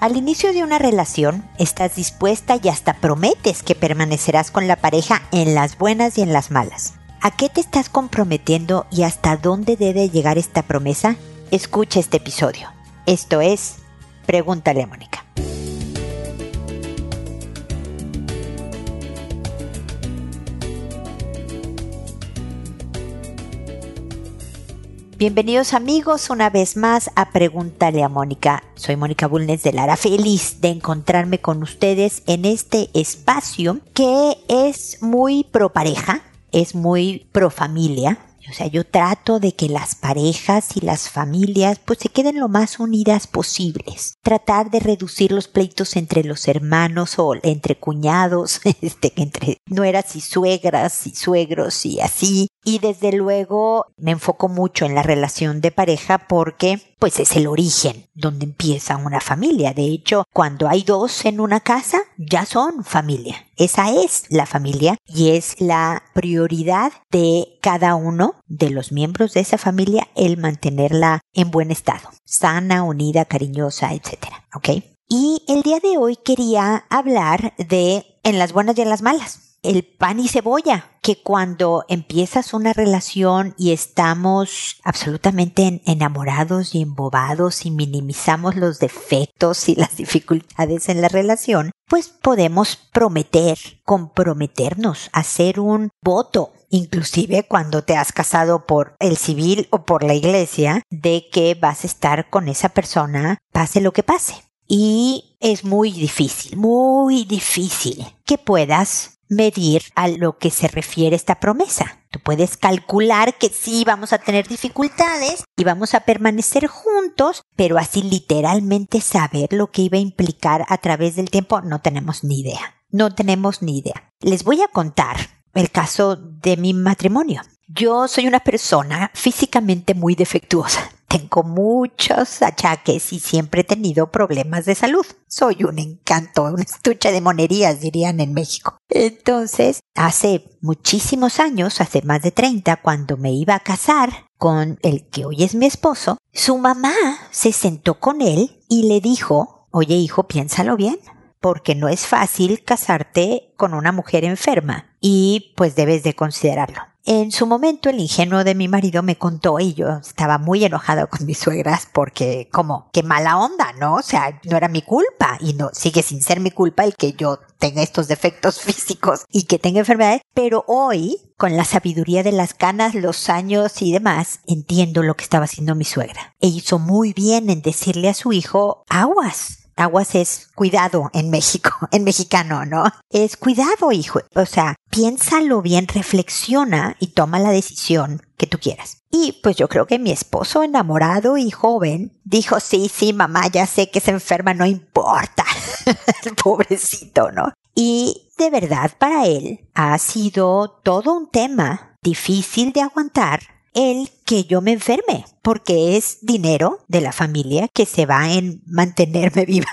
Al inicio de una relación, estás dispuesta y hasta prometes que permanecerás con la pareja en las buenas y en las malas. ¿A qué te estás comprometiendo y hasta dónde debe llegar esta promesa? Escucha este episodio. Esto es Pregúntale a Mónica. Bienvenidos amigos una vez más a Pregúntale a Mónica. Soy Mónica Bulnes de Lara, feliz de encontrarme con ustedes en este espacio que es muy pro pareja, es muy pro familia, o sea, yo trato de que las parejas y las familias pues se queden lo más unidas posibles. Tratar de reducir los pleitos entre los hermanos o entre cuñados, este, entre nueras y suegras y suegros y así. Y desde luego me enfoco mucho en la relación de pareja porque pues es el origen donde empieza una familia. De hecho, cuando hay dos en una casa, ya son familia. Esa es la familia y es la prioridad de cada uno de los miembros de esa familia el mantenerla en buen estado, sana, unida, cariñosa, etc. ¿Ok? Y el día de hoy quería hablar de en las buenas y en las malas el pan y cebolla, que cuando empiezas una relación y estamos absolutamente enamorados y embobados y minimizamos los defectos y las dificultades en la relación, pues podemos prometer, comprometernos, hacer un voto, inclusive cuando te has casado por el civil o por la iglesia, de que vas a estar con esa persona pase lo que pase. Y es muy difícil, muy difícil que puedas medir a lo que se refiere esta promesa. Tú puedes calcular que sí vamos a tener dificultades y vamos a permanecer juntos, pero así literalmente saber lo que iba a implicar a través del tiempo no tenemos ni idea. No tenemos ni idea. Les voy a contar el caso de mi matrimonio. Yo soy una persona físicamente muy defectuosa. Tengo muchos achaques y siempre he tenido problemas de salud. Soy un encanto, un estuche de monerías, dirían en México. Entonces, hace muchísimos años, hace más de 30, cuando me iba a casar con el que hoy es mi esposo, su mamá se sentó con él y le dijo, oye hijo, piénsalo bien, porque no es fácil casarte con una mujer enferma y pues debes de considerarlo. En su momento el ingenuo de mi marido me contó y yo estaba muy enojado con mis suegras porque como qué mala onda, ¿no? O sea, no era mi culpa y no sigue sin ser mi culpa el que yo tenga estos defectos físicos y que tenga enfermedades, pero hoy con la sabiduría de las canas, los años y demás, entiendo lo que estaba haciendo mi suegra. E hizo muy bien en decirle a su hijo, aguas, Aguas es cuidado en México, en mexicano, ¿no? Es cuidado, hijo. O sea, piénsalo bien, reflexiona y toma la decisión que tú quieras. Y pues yo creo que mi esposo enamorado y joven dijo, sí, sí, mamá, ya sé que se enferma, no importa. Pobrecito, ¿no? Y de verdad para él ha sido todo un tema difícil de aguantar el que yo me enferme, porque es dinero de la familia que se va en mantenerme viva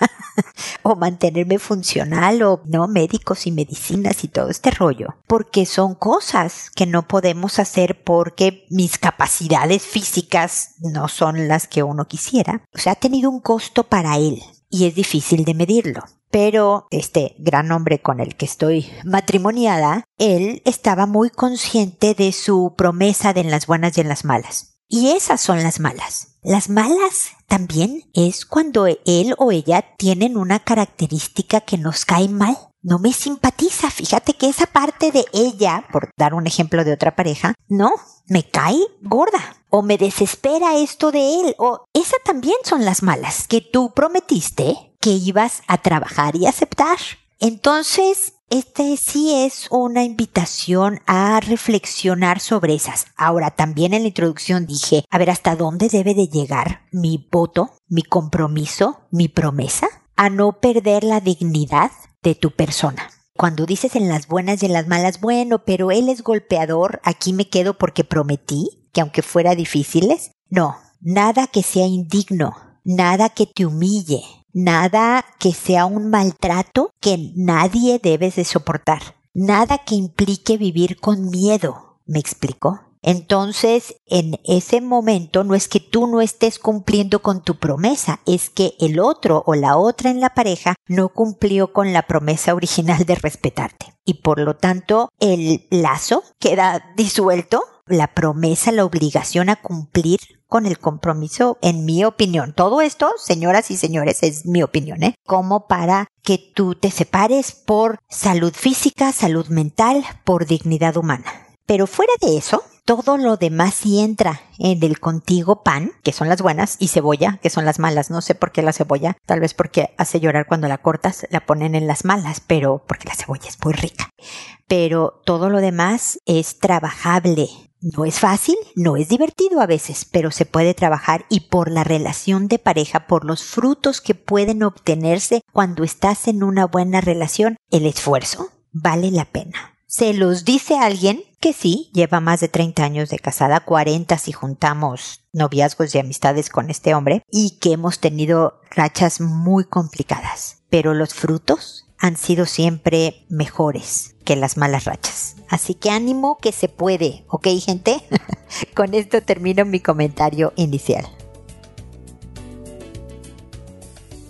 o mantenerme funcional o no médicos y medicinas y todo este rollo, porque son cosas que no podemos hacer porque mis capacidades físicas no son las que uno quisiera. O sea, ha tenido un costo para él y es difícil de medirlo pero este gran hombre con el que estoy matrimoniada, él estaba muy consciente de su promesa de en las buenas y en las malas. Y esas son las malas. Las malas también es cuando él o ella tienen una característica que nos cae mal. No me simpatiza. Fíjate que esa parte de ella, por dar un ejemplo de otra pareja, no, me cae gorda. O me desespera esto de él. O esa también son las malas que tú prometiste que ibas a trabajar y aceptar. Entonces, este sí es una invitación a reflexionar sobre esas. Ahora, también en la introducción dije, a ver, ¿hasta dónde debe de llegar mi voto, mi compromiso, mi promesa? A no perder la dignidad de tu persona. Cuando dices en las buenas y en las malas, bueno, pero él es golpeador, aquí me quedo porque prometí que aunque fuera difíciles. No, nada que sea indigno, nada que te humille, nada que sea un maltrato que nadie debes de soportar, nada que implique vivir con miedo. ¿Me explico? Entonces, en ese momento no es que tú no estés cumpliendo con tu promesa, es que el otro o la otra en la pareja no cumplió con la promesa original de respetarte. Y por lo tanto, el lazo queda disuelto, la promesa, la obligación a cumplir con el compromiso, en mi opinión. Todo esto, señoras y señores, es mi opinión, ¿eh? Como para que tú te separes por salud física, salud mental, por dignidad humana. Pero fuera de eso, todo lo demás sí entra en el contigo pan, que son las buenas, y cebolla, que son las malas. No sé por qué la cebolla, tal vez porque hace llorar cuando la cortas, la ponen en las malas, pero porque la cebolla es muy rica. Pero todo lo demás es trabajable, no es fácil, no es divertido a veces, pero se puede trabajar y por la relación de pareja, por los frutos que pueden obtenerse cuando estás en una buena relación, el esfuerzo vale la pena. Se los dice alguien que sí, lleva más de 30 años de casada, 40 si juntamos noviazgos y amistades con este hombre, y que hemos tenido rachas muy complicadas. Pero los frutos han sido siempre mejores que las malas rachas. Así que ánimo que se puede, ¿ok gente? Con esto termino mi comentario inicial.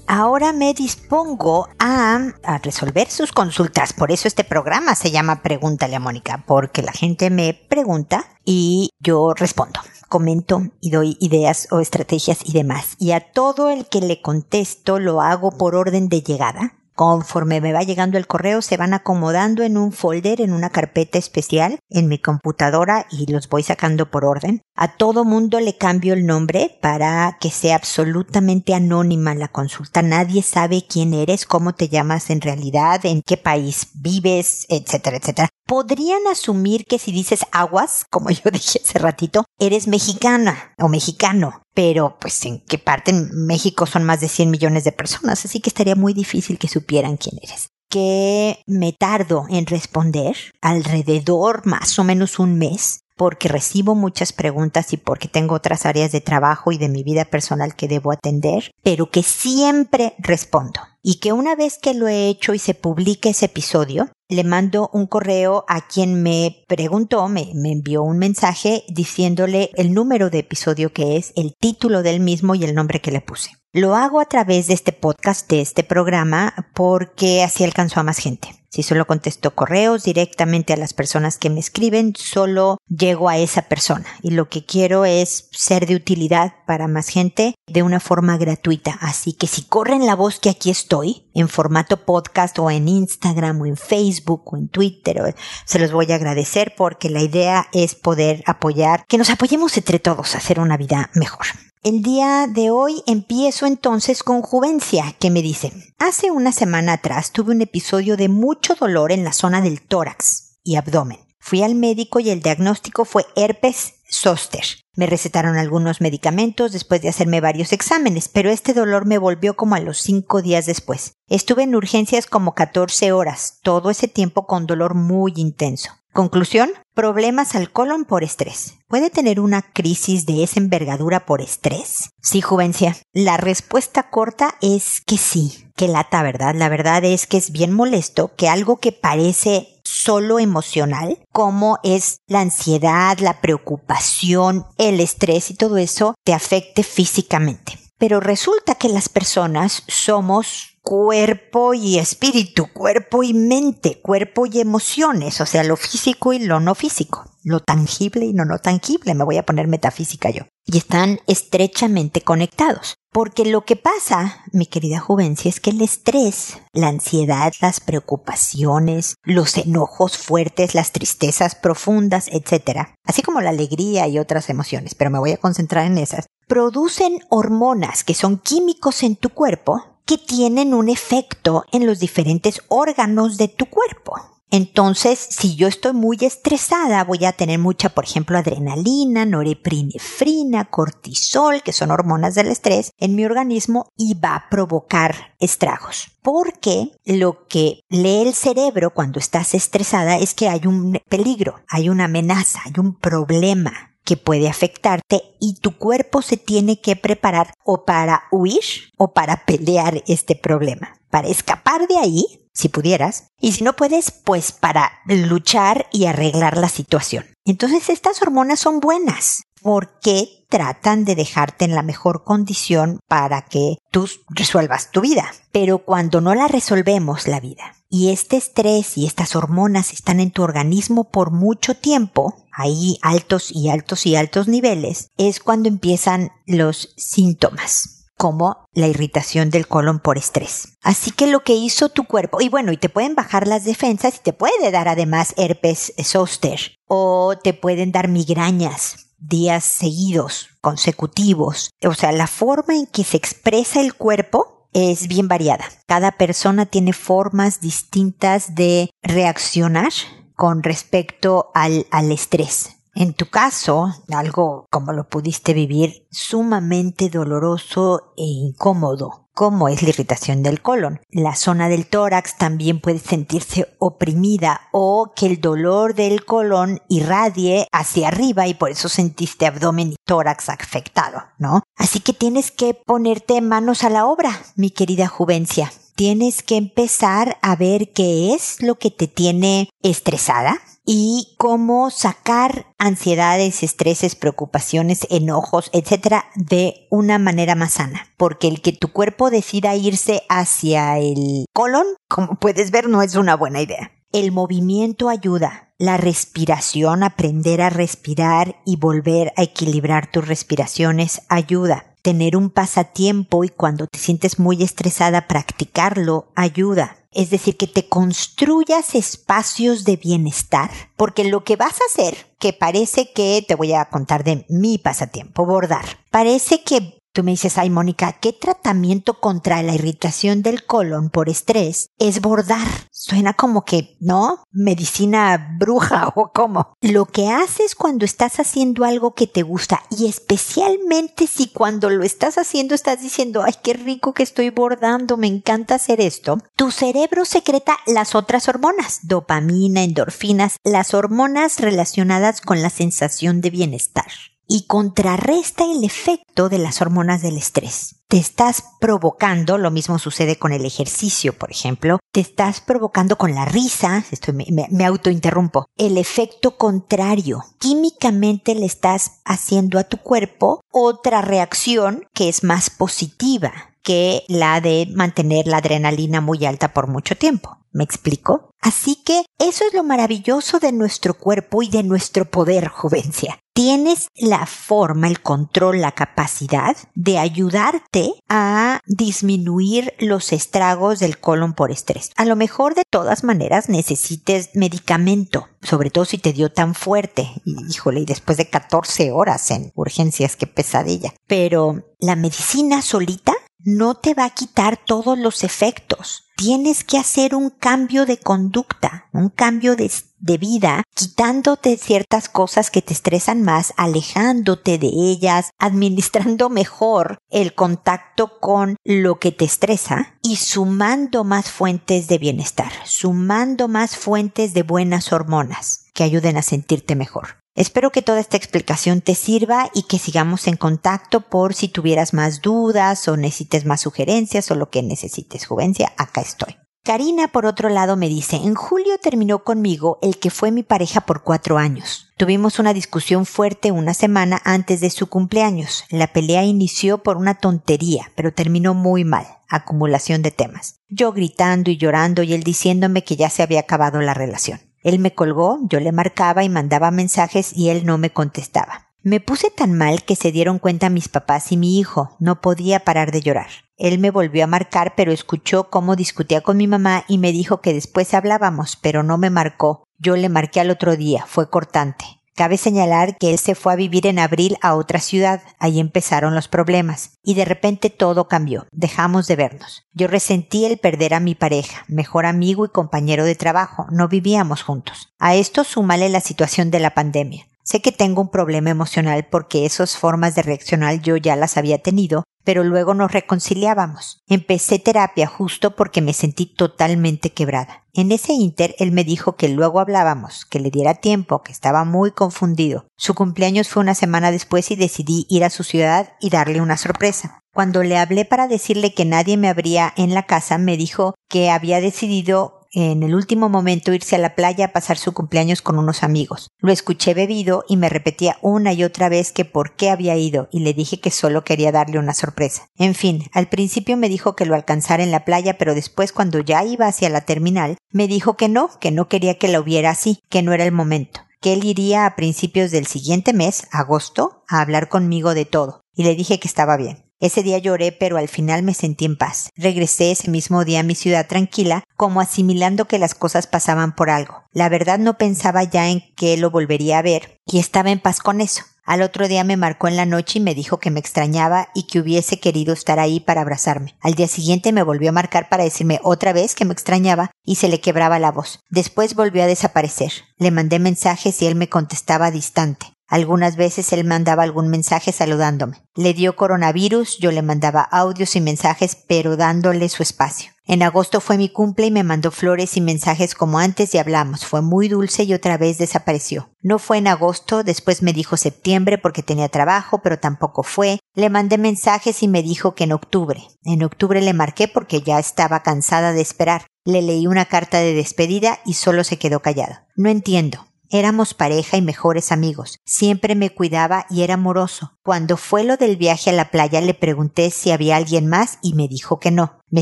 Ahora me dispongo a, a, resolver sus consultas. Por eso este programa se llama Pregúntale a Mónica, porque la gente me pregunta y yo respondo, comento y doy ideas o estrategias y demás. Y a todo el que le contesto lo hago por orden de llegada Conforme me va llegando el correo, se van acomodando en un folder, en una carpeta especial en mi computadora y los voy sacando por orden. A todo mundo le cambio el nombre para que sea absolutamente anónima la consulta. Nadie sabe quién eres, cómo te llamas en realidad, en qué país vives, etcétera, etcétera. Podrían asumir que si dices aguas, como yo dije hace ratito, eres mexicana o mexicano pero pues en qué parte en México son más de 100 millones de personas, así que estaría muy difícil que supieran quién eres. Que me tardo en responder alrededor más o menos un mes porque recibo muchas preguntas y porque tengo otras áreas de trabajo y de mi vida personal que debo atender, pero que siempre respondo. Y que una vez que lo he hecho y se publique ese episodio, le mando un correo a quien me preguntó, me, me, envió un mensaje diciéndole el número de episodio que es, el título del mismo y el nombre que le puse. Lo hago a través de este podcast, de este programa, porque así alcanzó a más gente. Si solo contesto correos directamente a las personas que me escriben, solo llego a esa persona. Y lo que quiero es ser de utilidad para más gente de una forma gratuita. Así que si corren la voz que aquí estoy, en formato podcast o en Instagram o en Facebook o en Twitter, se los voy a agradecer porque la idea es poder apoyar, que nos apoyemos entre todos a hacer una vida mejor. El día de hoy empiezo entonces con Juvencia, que me dice, hace una semana atrás tuve un episodio de mucho dolor en la zona del tórax y abdomen. Fui al médico y el diagnóstico fue herpes zoster. Me recetaron algunos medicamentos después de hacerme varios exámenes, pero este dolor me volvió como a los cinco días después. Estuve en urgencias como 14 horas, todo ese tiempo con dolor muy intenso. Conclusión, problemas al colon por estrés. ¿Puede tener una crisis de esa envergadura por estrés? Sí, Juvencia. La respuesta corta es que sí. Que lata, ¿verdad? La verdad es que es bien molesto que algo que parece solo emocional, como es la ansiedad, la preocupación, el estrés y todo eso, te afecte físicamente. Pero resulta que las personas somos cuerpo y espíritu, cuerpo y mente, cuerpo y emociones, o sea, lo físico y lo no físico, lo tangible y lo no tangible, me voy a poner metafísica yo. Y están estrechamente conectados. Porque lo que pasa, mi querida Juvencia, es que el estrés, la ansiedad, las preocupaciones, los enojos fuertes, las tristezas profundas, etc., así como la alegría y otras emociones, pero me voy a concentrar en esas, producen hormonas que son químicos en tu cuerpo que tienen un efecto en los diferentes órganos de tu cuerpo. Entonces, si yo estoy muy estresada, voy a tener mucha, por ejemplo, adrenalina, norepinefrina, cortisol, que son hormonas del estrés, en mi organismo y va a provocar estragos. Porque lo que lee el cerebro cuando estás estresada es que hay un peligro, hay una amenaza, hay un problema que puede afectarte y tu cuerpo se tiene que preparar o para huir o para pelear este problema, para escapar de ahí, si pudieras, y si no puedes, pues para luchar y arreglar la situación. Entonces estas hormonas son buenas porque tratan de dejarte en la mejor condición para que tú resuelvas tu vida. Pero cuando no la resolvemos la vida y este estrés y estas hormonas están en tu organismo por mucho tiempo, ahí altos y altos y altos niveles, es cuando empiezan los síntomas como la irritación del colon por estrés. Así que lo que hizo tu cuerpo, y bueno, y te pueden bajar las defensas y te puede dar además herpes zoster o te pueden dar migrañas días seguidos, consecutivos. O sea, la forma en que se expresa el cuerpo es bien variada. Cada persona tiene formas distintas de reaccionar con respecto al, al estrés. En tu caso, algo como lo pudiste vivir, sumamente doloroso e incómodo, como es la irritación del colon. La zona del tórax también puede sentirse oprimida o que el dolor del colon irradie hacia arriba y por eso sentiste abdomen y tórax afectado, ¿no? Así que tienes que ponerte manos a la obra, mi querida Juvencia. Tienes que empezar a ver qué es lo que te tiene estresada, y cómo sacar ansiedades, estreses, preocupaciones, enojos, etcétera, de una manera más sana. Porque el que tu cuerpo decida irse hacia el colon, como puedes ver, no es una buena idea. El movimiento ayuda, la respiración, aprender a respirar y volver a equilibrar tus respiraciones ayuda. Tener un pasatiempo y cuando te sientes muy estresada practicarlo ayuda es decir, que te construyas espacios de bienestar, porque lo que vas a hacer, que parece que te voy a contar de mi pasatiempo, bordar, parece que Tú me dices, ay Mónica, ¿qué tratamiento contra la irritación del colon por estrés es bordar? Suena como que, ¿no? Medicina bruja o cómo. Lo que haces cuando estás haciendo algo que te gusta y especialmente si cuando lo estás haciendo estás diciendo, ay, qué rico que estoy bordando, me encanta hacer esto, tu cerebro secreta las otras hormonas, dopamina, endorfinas, las hormonas relacionadas con la sensación de bienestar y contrarresta el efecto de las hormonas del estrés. Te estás provocando, lo mismo sucede con el ejercicio, por ejemplo, te estás provocando con la risa, estoy, me, me autointerrumpo, el efecto contrario. Químicamente le estás haciendo a tu cuerpo otra reacción que es más positiva que la de mantener la adrenalina muy alta por mucho tiempo. ¿Me explico? Así que eso es lo maravilloso de nuestro cuerpo y de nuestro poder, Juvencia. Tienes la forma, el control, la capacidad de ayudarte a disminuir los estragos del colon por estrés. A lo mejor de todas maneras necesites medicamento, sobre todo si te dio tan fuerte. Híjole, y después de 14 horas en urgencias, qué pesadilla. Pero la medicina solita no te va a quitar todos los efectos. Tienes que hacer un cambio de conducta, un cambio de, vida, quitándote ciertas cosas que te estresan más, alejándote de ellas, administrando mejor el contacto con lo que te estresa y sumando más fuentes de bienestar, sumando más fuentes de buenas hormonas que ayuden a sentirte mejor. Espero que toda esta explicación te sirva y que sigamos en contacto por si tuvieras más dudas o necesites más sugerencias o lo que necesites, Juvencia, acá estoy. Karina, por otro lado, me dice, en julio terminó conmigo el que fue mi pareja por cuatro años. Tuvimos una discusión fuerte una semana antes de su cumpleaños. La pelea inició por una tontería, pero terminó muy mal. Acumulación de temas. Yo gritando y llorando y él diciéndome que ya se había acabado la relación. Él me colgó, yo le marcaba y mandaba mensajes y él no me contestaba. Me puse tan mal que se dieron cuenta mis papás y mi hijo. No podía parar de llorar. Él me volvió a marcar, pero escuchó cómo discutía con mi mamá y me dijo que después hablábamos, pero no me marcó. Yo le marqué al otro día, fue cortante. Cabe señalar que él se fue a vivir en abril a otra ciudad, ahí empezaron los problemas, y de repente todo cambió, dejamos de vernos. Yo resentí el perder a mi pareja, mejor amigo y compañero de trabajo, no vivíamos juntos. A esto súmale la situación de la pandemia. Sé que tengo un problema emocional porque esas formas de reaccionar yo ya las había tenido, pero luego nos reconciliábamos. Empecé terapia justo porque me sentí totalmente quebrada. En ese inter él me dijo que luego hablábamos, que le diera tiempo, que estaba muy confundido. Su cumpleaños fue una semana después y decidí ir a su ciudad y darle una sorpresa. Cuando le hablé para decirle que nadie me abría en la casa, me dijo que había decidido en el último momento irse a la playa a pasar su cumpleaños con unos amigos. Lo escuché bebido y me repetía una y otra vez que por qué había ido y le dije que solo quería darle una sorpresa. En fin, al principio me dijo que lo alcanzara en la playa, pero después cuando ya iba hacia la terminal, me dijo que no, que no quería que la hubiera así, que no era el momento que él iría a principios del siguiente mes, agosto, a hablar conmigo de todo, y le dije que estaba bien. Ese día lloré, pero al final me sentí en paz. Regresé ese mismo día a mi ciudad tranquila, como asimilando que las cosas pasaban por algo. La verdad no pensaba ya en que lo volvería a ver, y estaba en paz con eso. Al otro día me marcó en la noche y me dijo que me extrañaba y que hubiese querido estar ahí para abrazarme. Al día siguiente me volvió a marcar para decirme otra vez que me extrañaba y se le quebraba la voz. Después volvió a desaparecer. Le mandé mensajes y él me contestaba distante. Algunas veces él mandaba algún mensaje saludándome. Le dio coronavirus, yo le mandaba audios y mensajes, pero dándole su espacio. En agosto fue mi cumple y me mandó flores y mensajes como antes y hablamos. Fue muy dulce y otra vez desapareció. No fue en agosto, después me dijo septiembre porque tenía trabajo, pero tampoco fue. Le mandé mensajes y me dijo que en octubre. En octubre le marqué porque ya estaba cansada de esperar. Le leí una carta de despedida y solo se quedó callado. No entiendo. Éramos pareja y mejores amigos. Siempre me cuidaba y era amoroso. Cuando fue lo del viaje a la playa le pregunté si había alguien más y me dijo que no. Me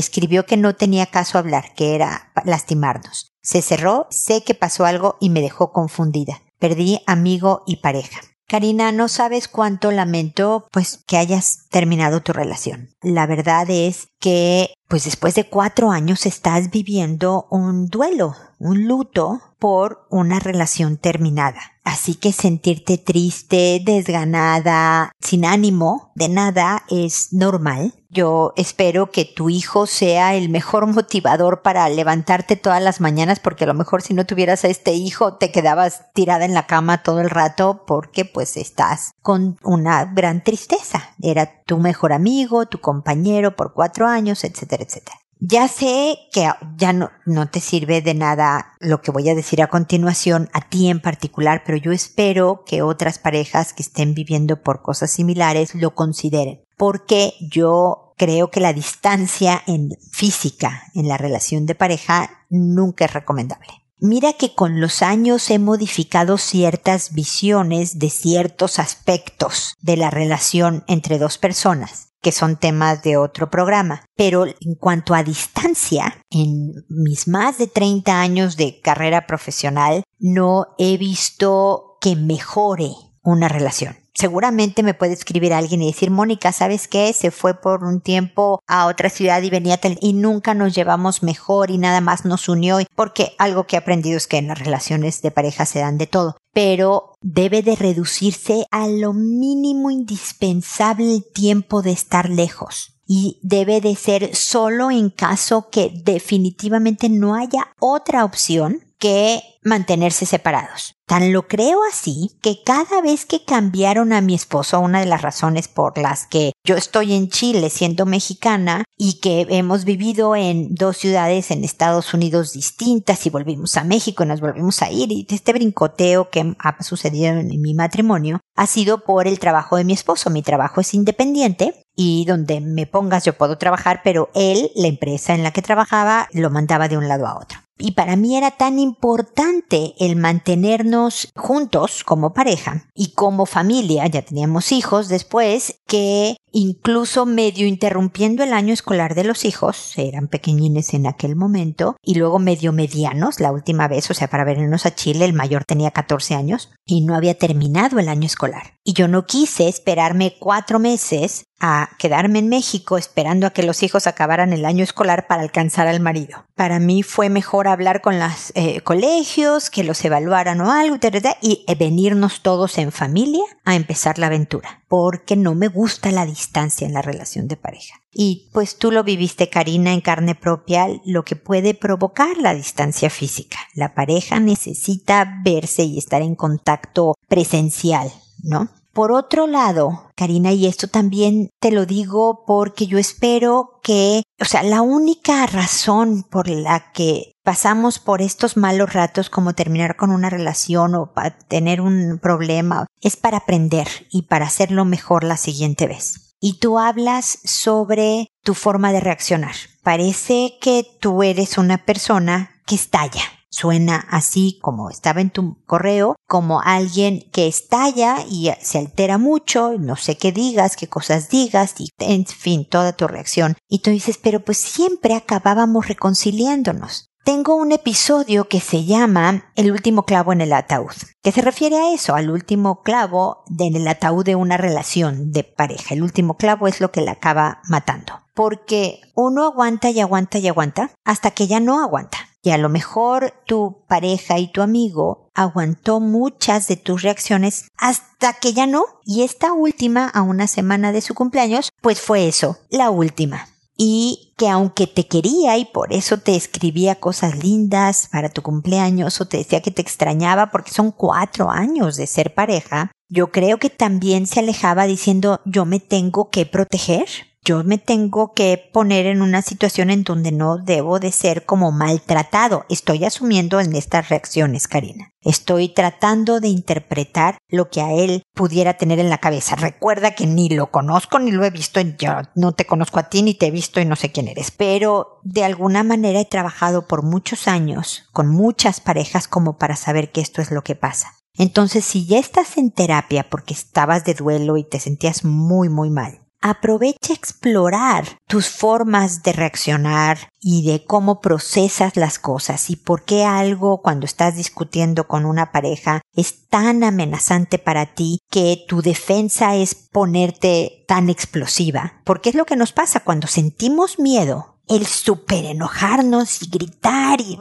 escribió que no tenía caso hablar, que era lastimarnos. Se cerró, sé que pasó algo y me dejó confundida. Perdí amigo y pareja. Karina, no sabes cuánto lamento pues que hayas terminado tu relación. La verdad es que pues después de cuatro años estás viviendo un duelo, un luto por una relación terminada. Así que sentirte triste, desganada, sin ánimo de nada es normal. Yo espero que tu hijo sea el mejor motivador para levantarte todas las mañanas porque a lo mejor si no tuvieras a este hijo te quedabas tirada en la cama todo el rato porque pues estás con una gran tristeza. Era tu mejor amigo, tu compañero por cuatro años, etcétera, etcétera. Ya sé que ya no, no te sirve de nada lo que voy a decir a continuación a ti en particular, pero yo espero que otras parejas que estén viviendo por cosas similares lo consideren. Porque yo creo que la distancia en física en la relación de pareja nunca es recomendable. Mira que con los años he modificado ciertas visiones de ciertos aspectos de la relación entre dos personas que son temas de otro programa. Pero en cuanto a distancia, en mis más de 30 años de carrera profesional, no he visto que mejore una relación. Seguramente me puede escribir alguien y decir, Mónica, ¿sabes qué? Se fue por un tiempo a otra ciudad y venía y nunca nos llevamos mejor y nada más nos unió, porque algo que he aprendido es que en las relaciones de pareja se dan de todo pero debe de reducirse a lo mínimo indispensable el tiempo de estar lejos. Y debe de ser solo en caso que definitivamente no haya otra opción que mantenerse separados. Tan lo creo así que cada vez que cambiaron a mi esposo, una de las razones por las que yo estoy en Chile siendo mexicana y que hemos vivido en dos ciudades en Estados Unidos distintas y volvimos a México y nos volvimos a ir y este brincoteo que ha sucedido en mi matrimonio ha sido por el trabajo de mi esposo. Mi trabajo es independiente y donde me pongas yo puedo trabajar, pero él, la empresa en la que trabajaba, lo mandaba de un lado a otro. Y para mí era tan importante el mantenernos juntos como pareja y como familia, ya teníamos hijos después, que incluso medio interrumpiendo el año escolar de los hijos, eran pequeñines en aquel momento, y luego medio medianos la última vez, o sea, para venirnos a Chile, el mayor tenía 14 años y no había terminado el año escolar. Y yo no quise esperarme cuatro meses a quedarme en México esperando a que los hijos acabaran el año escolar para alcanzar al marido. Para mí fue mejor hablar con los eh, colegios, que los evaluaran o algo, y venirnos todos en familia a empezar la aventura, porque no me gusta la distancia en la relación de pareja. Y pues tú lo viviste, Karina, en carne propia, lo que puede provocar la distancia física. La pareja necesita verse y estar en contacto presencial, ¿no? Por otro lado, Karina, y esto también te lo digo porque yo espero que, o sea, la única razón por la que pasamos por estos malos ratos como terminar con una relación o para tener un problema es para aprender y para hacerlo mejor la siguiente vez. Y tú hablas sobre tu forma de reaccionar. Parece que tú eres una persona que estalla. Suena así como estaba en tu correo, como alguien que estalla y se altera mucho, no sé qué digas, qué cosas digas, y en fin, toda tu reacción. Y tú dices, pero pues siempre acabábamos reconciliándonos. Tengo un episodio que se llama El último clavo en el ataúd, que se refiere a eso, al último clavo en el ataúd de una relación de pareja. El último clavo es lo que la acaba matando. Porque uno aguanta y aguanta y aguanta hasta que ya no aguanta. Y a lo mejor tu pareja y tu amigo aguantó muchas de tus reacciones hasta que ya no. Y esta última, a una semana de su cumpleaños, pues fue eso, la última y que aunque te quería y por eso te escribía cosas lindas para tu cumpleaños o te decía que te extrañaba porque son cuatro años de ser pareja, yo creo que también se alejaba diciendo yo me tengo que proteger yo me tengo que poner en una situación en donde no debo de ser como maltratado. Estoy asumiendo en estas reacciones, Karina. Estoy tratando de interpretar lo que a él pudiera tener en la cabeza. Recuerda que ni lo conozco ni lo he visto. Yo no te conozco a ti ni te he visto y no sé quién eres. Pero de alguna manera he trabajado por muchos años con muchas parejas como para saber que esto es lo que pasa. Entonces, si ya estás en terapia porque estabas de duelo y te sentías muy, muy mal, aprovecha explorar tus formas de reaccionar y de cómo procesas las cosas y por qué algo cuando estás discutiendo con una pareja es tan amenazante para ti que tu defensa es ponerte tan explosiva. Porque es lo que nos pasa cuando sentimos miedo. El super enojarnos y gritar y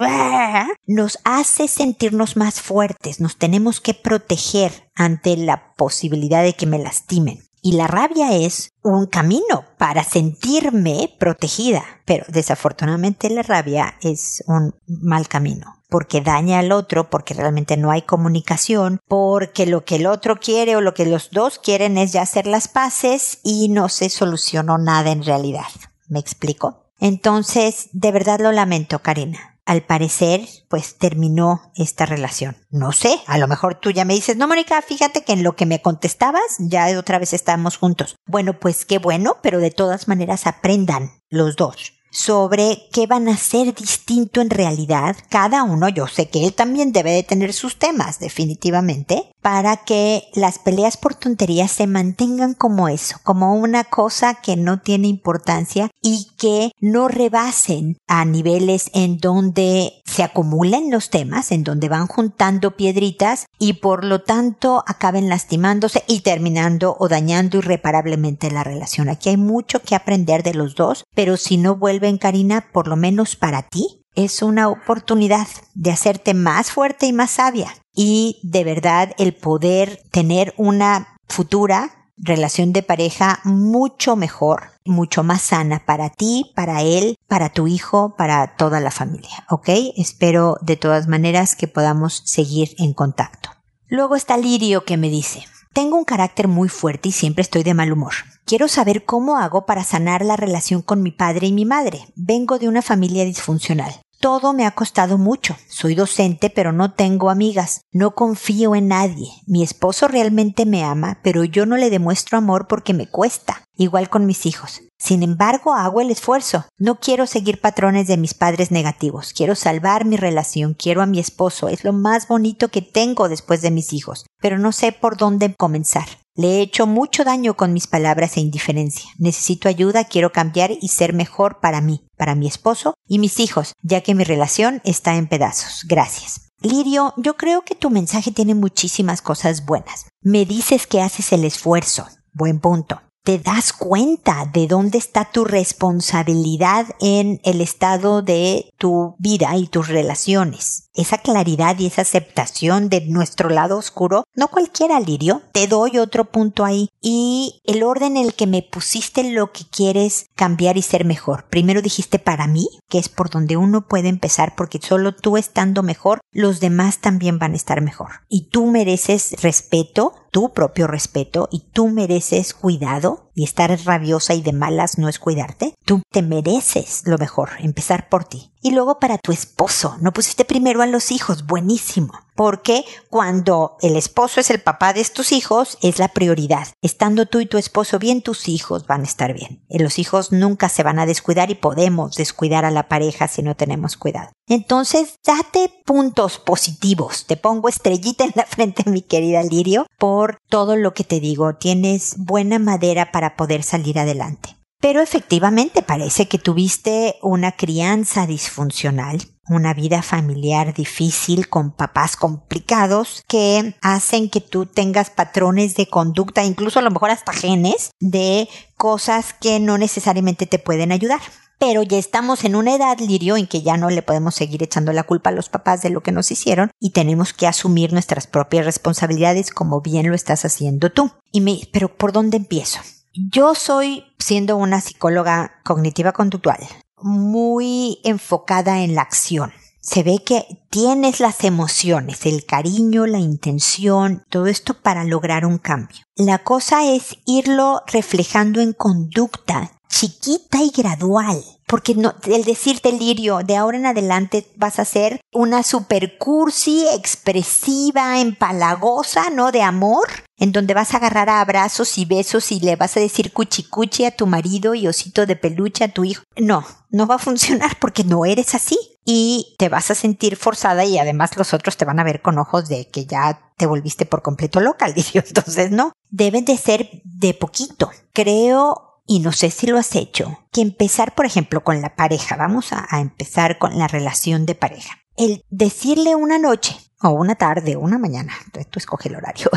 nos hace sentirnos más fuertes, nos tenemos que proteger ante la posibilidad de que me lastimen. Y la rabia es un camino para sentirme protegida. Pero desafortunadamente la rabia es un mal camino porque daña al otro, porque realmente no hay comunicación, porque lo que el otro quiere o lo que los dos quieren es ya hacer las paces y no se solucionó nada en realidad. ¿Me explico? Entonces, de verdad lo lamento, Karina al parecer, pues terminó esta relación. No sé, a lo mejor tú ya me dices, no, Mónica, fíjate que en lo que me contestabas, ya otra vez estamos juntos. Bueno, pues qué bueno, pero de todas maneras aprendan los dos sobre qué van a hacer distinto en realidad cada uno. Yo sé que él también debe de tener sus temas, definitivamente, para que las peleas por tonterías se mantengan como eso, como una cosa que no tiene importancia y que no rebasen a niveles en donde se acumulen los temas, en donde van juntando piedritas y por lo tanto acaben lastimándose y terminando o dañando irreparablemente la relación. Aquí hay mucho que aprender de los dos, pero si no vuelve en Karina, por lo menos para ti, es una oportunidad de hacerte más fuerte y más sabia. Y de verdad el poder tener una futura relación de pareja mucho mejor, mucho más sana para ti, para él, para tu hijo, para toda la familia. ¿Ok? Espero de todas maneras que podamos seguir en contacto. Luego está Lirio que me dice, tengo un carácter muy fuerte y siempre estoy de mal humor. Quiero saber cómo hago para sanar la relación con mi padre y mi madre. Vengo de una familia disfuncional. Todo me ha costado mucho. Soy docente, pero no tengo amigas. No confío en nadie. Mi esposo realmente me ama, pero yo no le demuestro amor porque me cuesta. Igual con mis hijos. Sin embargo, hago el esfuerzo. No quiero seguir patrones de mis padres negativos. Quiero salvar mi relación. Quiero a mi esposo. Es lo más bonito que tengo después de mis hijos. Pero no sé por dónde comenzar. Le he hecho mucho daño con mis palabras e indiferencia. Necesito ayuda, quiero cambiar y ser mejor para mí, para mi esposo y mis hijos, ya que mi relación está en pedazos. Gracias. Lirio, yo creo que tu mensaje tiene muchísimas cosas buenas. Me dices que haces el esfuerzo. Buen punto te das cuenta de dónde está tu responsabilidad en el estado de tu vida y tus relaciones. Esa claridad y esa aceptación de nuestro lado oscuro, no cualquiera, Lirio, te doy otro punto ahí. Y el orden en el que me pusiste lo que quieres cambiar y ser mejor. Primero dijiste para mí, que es por donde uno puede empezar, porque solo tú estando mejor, los demás también van a estar mejor. Y tú mereces respeto, tu propio respeto y tú mereces cuidado well. Y estar rabiosa y de malas no es cuidarte. Tú te mereces lo mejor, empezar por ti. Y luego para tu esposo, no pusiste primero a los hijos, buenísimo. Porque cuando el esposo es el papá de tus hijos, es la prioridad. Estando tú y tu esposo bien, tus hijos van a estar bien. Y los hijos nunca se van a descuidar y podemos descuidar a la pareja si no tenemos cuidado. Entonces, date puntos positivos. Te pongo estrellita en la frente, mi querida Lirio, por todo lo que te digo. Tienes buena madera para poder salir adelante. Pero efectivamente parece que tuviste una crianza disfuncional, una vida familiar difícil con papás complicados que hacen que tú tengas patrones de conducta, incluso a lo mejor hasta genes, de cosas que no necesariamente te pueden ayudar. Pero ya estamos en una edad, Lirio, en que ya no le podemos seguir echando la culpa a los papás de lo que nos hicieron y tenemos que asumir nuestras propias responsabilidades como bien lo estás haciendo tú. Y me, pero ¿por dónde empiezo? Yo soy, siendo una psicóloga cognitiva conductual, muy enfocada en la acción. Se ve que tienes las emociones, el cariño, la intención, todo esto para lograr un cambio. La cosa es irlo reflejando en conducta chiquita y gradual. Porque no, el decirte lirio, de ahora en adelante vas a ser una super cursi, expresiva, empalagosa, ¿no? De amor, en donde vas a agarrar a abrazos y besos y le vas a decir cuchi a tu marido y osito de peluche a tu hijo. No, no va a funcionar porque no eres así. Y te vas a sentir forzada y además los otros te van a ver con ojos de que ya te volviste por completo local, dice. Entonces, no. Deben de ser de poquito. Creo y no sé si lo has hecho, que empezar, por ejemplo, con la pareja, vamos a, empezar con la relación de pareja. El decirle una noche, o una tarde, o una mañana, tú escoge el horario,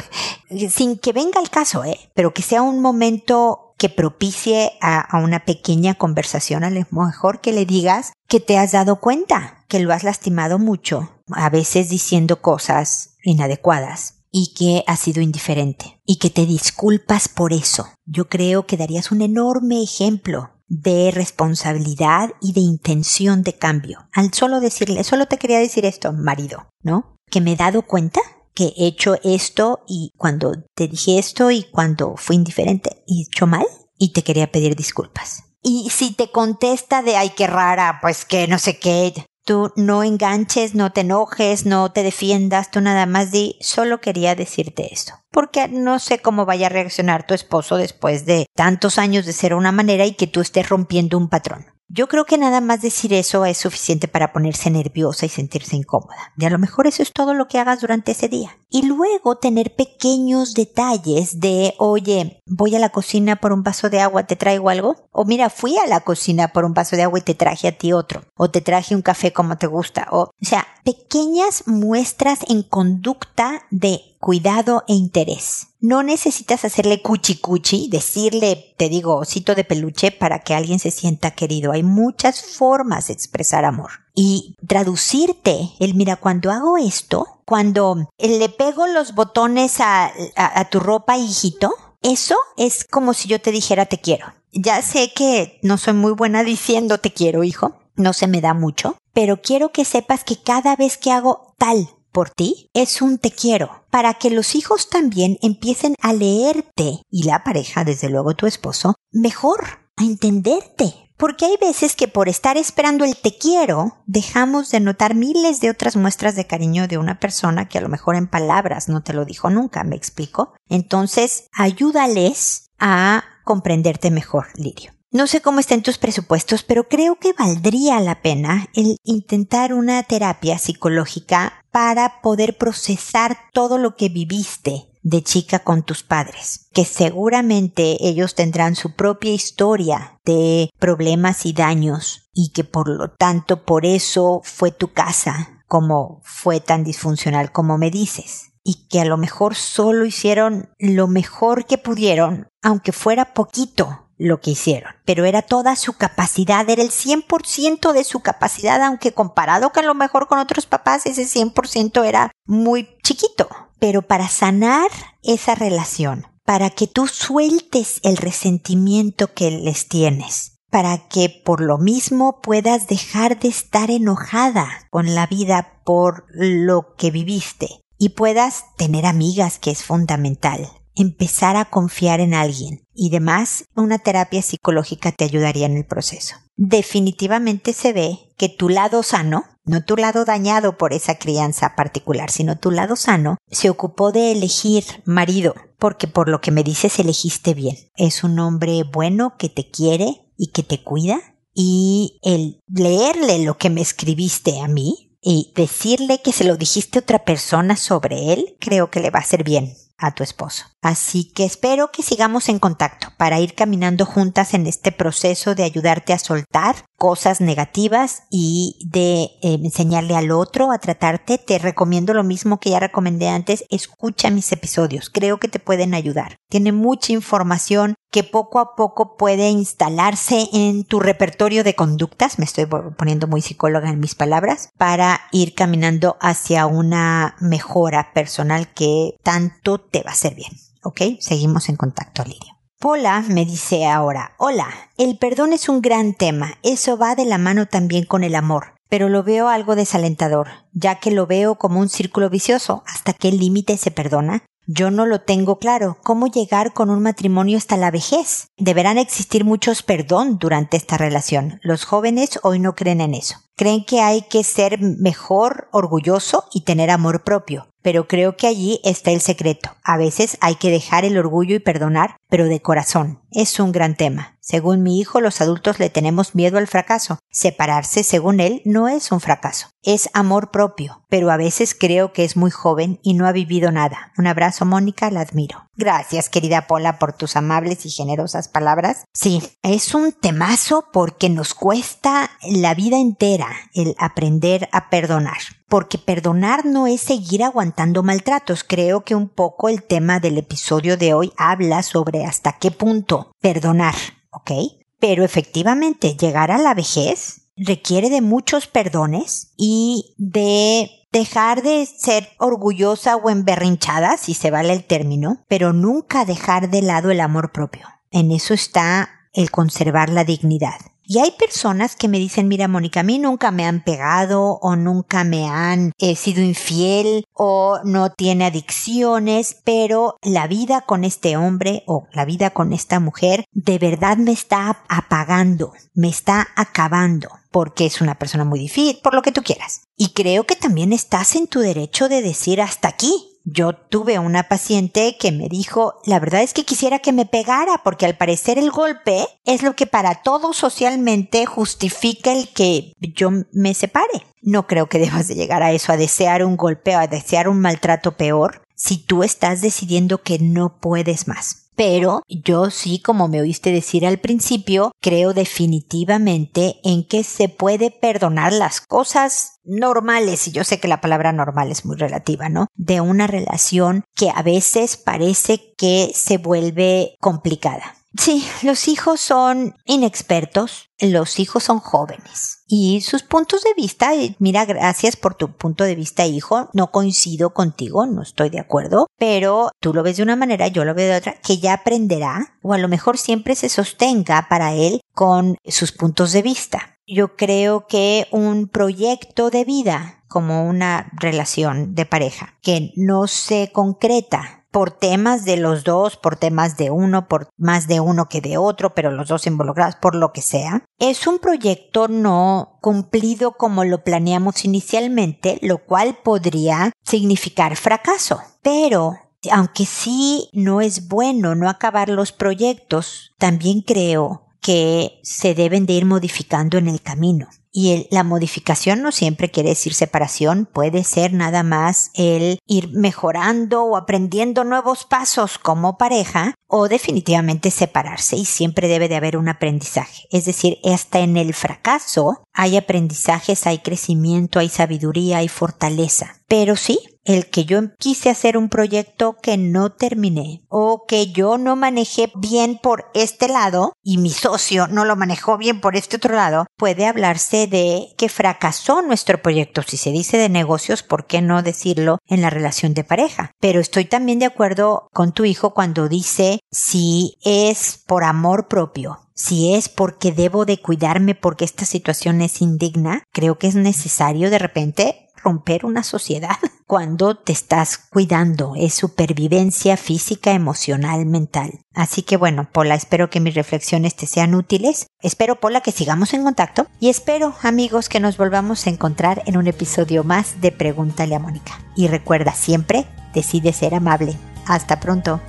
sin que venga el caso, ¿eh? pero que sea un momento que propicie a, a, una pequeña conversación, a lo mejor que le digas que te has dado cuenta, que lo has lastimado mucho, a veces diciendo cosas inadecuadas, y que has sido indiferente y que te disculpas por eso. Yo creo que darías un enorme ejemplo de responsabilidad y de intención de cambio. Al solo decirle, solo te quería decir esto, marido, ¿no? Que me he dado cuenta que he hecho esto y cuando te dije esto y cuando fui indiferente y hecho mal y te quería pedir disculpas. Y si te contesta de ay, qué rara, pues que no sé qué, Tú no enganches, no te enojes, no te defiendas, tú nada más di, solo quería decirte esto. Porque no sé cómo vaya a reaccionar tu esposo después de tantos años de ser una manera y que tú estés rompiendo un patrón. Yo creo que nada más decir eso es suficiente para ponerse nerviosa y sentirse incómoda. Y a lo mejor eso es todo lo que hagas durante ese día. Y luego tener pequeños detalles de, oye, voy a la cocina por un vaso de agua, ¿te traigo algo? O mira, fui a la cocina por un vaso de agua y te traje a ti otro. O te traje un café como te gusta. O, o sea, pequeñas muestras en conducta de cuidado e interés. No necesitas hacerle cuchi cuchi, decirle, te digo, osito de peluche para que alguien se sienta querido. Hay muchas formas de expresar amor. Y traducirte, el mira, cuando hago esto, cuando le pego los botones a, a, tu ropa, hijito, eso es como si yo te dijera te quiero. Ya sé que no soy muy buena diciendo te quiero, hijo. No se me da mucho, pero quiero que sepas que cada vez que hago tal por ti es un te quiero, para que los hijos también empiecen a leerte y la pareja, desde luego tu esposo, mejor, a entenderte. Porque hay veces que por estar esperando el te quiero, dejamos de notar miles de otras muestras de cariño de una persona que a lo mejor en palabras no te lo dijo nunca, ¿me explico? Entonces, ayúdales a comprenderte mejor, Lirio. No sé cómo estén tus presupuestos, pero creo que valdría la pena el intentar una terapia psicológica para poder procesar todo lo que viviste de chica con tus padres, que seguramente ellos tendrán su propia historia de problemas y daños y que por lo tanto por eso fue tu casa como fue tan disfuncional como me dices y que a lo mejor solo hicieron lo mejor que pudieron, aunque fuera poquito, lo que hicieron, pero era toda su capacidad, era el 100% de su capacidad, aunque comparado con lo mejor con otros papás, ese 100% era muy chiquito. Pero para sanar esa relación, para que tú sueltes el resentimiento que les tienes, para que por lo mismo puedas dejar de estar enojada con la vida por lo que viviste y puedas tener amigas, que es fundamental, empezar a confiar en alguien y demás, una terapia psicológica te ayudaría en el proceso. Definitivamente se ve que tu lado sano, no tu lado dañado por esa crianza particular, sino tu lado sano, se ocupó de elegir marido, porque por lo que me dices elegiste bien. Es un hombre bueno que te quiere y que te cuida. Y el leerle lo que me escribiste a mí y decirle que se lo dijiste a otra persona sobre él, creo que le va a hacer bien a tu esposo. Así que espero que sigamos en contacto para ir caminando juntas en este proceso de ayudarte a soltar cosas negativas y de eh, enseñarle al otro a tratarte. Te recomiendo lo mismo que ya recomendé antes. Escucha mis episodios. Creo que te pueden ayudar. Tiene mucha información que poco a poco puede instalarse en tu repertorio de conductas. Me estoy poniendo muy psicóloga en mis palabras para ir caminando hacia una mejora personal que tanto te va a hacer bien. ¿Ok? Seguimos en contacto, Lidia. Pola me dice ahora, hola, el perdón es un gran tema, eso va de la mano también con el amor, pero lo veo algo desalentador, ya que lo veo como un círculo vicioso, hasta qué límite se perdona. Yo no lo tengo claro. ¿Cómo llegar con un matrimonio hasta la vejez? Deberán existir muchos perdón durante esta relación. Los jóvenes hoy no creen en eso. Creen que hay que ser mejor, orgulloso y tener amor propio pero creo que allí está el secreto. A veces hay que dejar el orgullo y perdonar, pero de corazón. Es un gran tema. Según mi hijo, los adultos le tenemos miedo al fracaso. Separarse, según él, no es un fracaso. Es amor propio, pero a veces creo que es muy joven y no ha vivido nada. Un abrazo, Mónica, la admiro. Gracias, querida Pola, por tus amables y generosas palabras. Sí, es un temazo porque nos cuesta la vida entera el aprender a perdonar porque perdonar no es seguir aguantando maltratos. Creo que un poco el tema del episodio de hoy habla sobre hasta qué punto perdonar, ¿ok? Pero efectivamente, llegar a la vejez requiere de muchos perdones y de dejar de ser orgullosa o emberrinchada, si se vale el término, pero nunca dejar de lado el amor propio. En eso está el conservar la dignidad. Y hay personas que me dicen, mira Mónica, a mí nunca me han pegado o nunca me han eh, sido infiel o no tiene adicciones, pero la vida con este hombre o la vida con esta mujer de verdad me está apagando, me está acabando porque es una persona muy difícil, por lo que tú quieras. Y creo que también estás en tu derecho de decir hasta aquí. Yo tuve una paciente que me dijo, la verdad es que quisiera que me pegara, porque al parecer el golpe es lo que para todos socialmente justifica el que yo me separe. No creo que debas de llegar a eso, a desear un golpe o a desear un maltrato peor, si tú estás decidiendo que no puedes más. Pero yo sí, como me oíste decir al principio, creo definitivamente en que se puede perdonar las cosas normales, y yo sé que la palabra normal es muy relativa, ¿no? De una relación que a veces parece que se vuelve complicada. Sí, los hijos son inexpertos, los hijos son jóvenes y sus puntos de vista, mira, gracias por tu punto de vista, hijo, no coincido contigo, no estoy de acuerdo, pero tú lo ves de una manera, yo lo veo de otra, que ya aprenderá o a lo mejor siempre se sostenga para él con sus puntos de vista. Yo creo que un proyecto de vida como una relación de pareja que no se concreta por temas de los dos, por temas de uno, por más de uno que de otro, pero los dos involucrados, por lo que sea. Es un proyecto no cumplido como lo planeamos inicialmente, lo cual podría significar fracaso. Pero aunque sí no es bueno no acabar los proyectos, también creo que se deben de ir modificando en el camino. Y la modificación no siempre quiere decir separación, puede ser nada más el ir mejorando o aprendiendo nuevos pasos como pareja o definitivamente separarse y siempre debe de haber un aprendizaje. Es decir, hasta en el fracaso hay aprendizajes, hay crecimiento, hay sabiduría, hay fortaleza. Pero sí, el que yo quise hacer un proyecto que no terminé o que yo no manejé bien por este lado y mi socio no lo manejó bien por este otro lado, puede hablarse de que fracasó nuestro proyecto. Si se dice de negocios, ¿por qué no decirlo en la relación de pareja? Pero estoy también de acuerdo con tu hijo cuando dice si es por amor propio, si es porque debo de cuidarme porque esta situación es indigna, creo que es necesario de repente romper una sociedad cuando te estás cuidando. Es supervivencia física, emocional, mental. Así que bueno, Pola, espero que mis reflexiones te sean útiles. Espero, Pola, que sigamos en contacto. Y espero, amigos, que nos volvamos a encontrar en un episodio más de Pregúntale a Mónica. Y recuerda siempre, decide ser amable. Hasta pronto.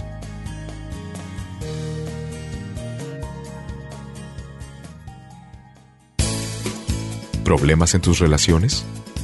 ¿Problemas en tus relaciones?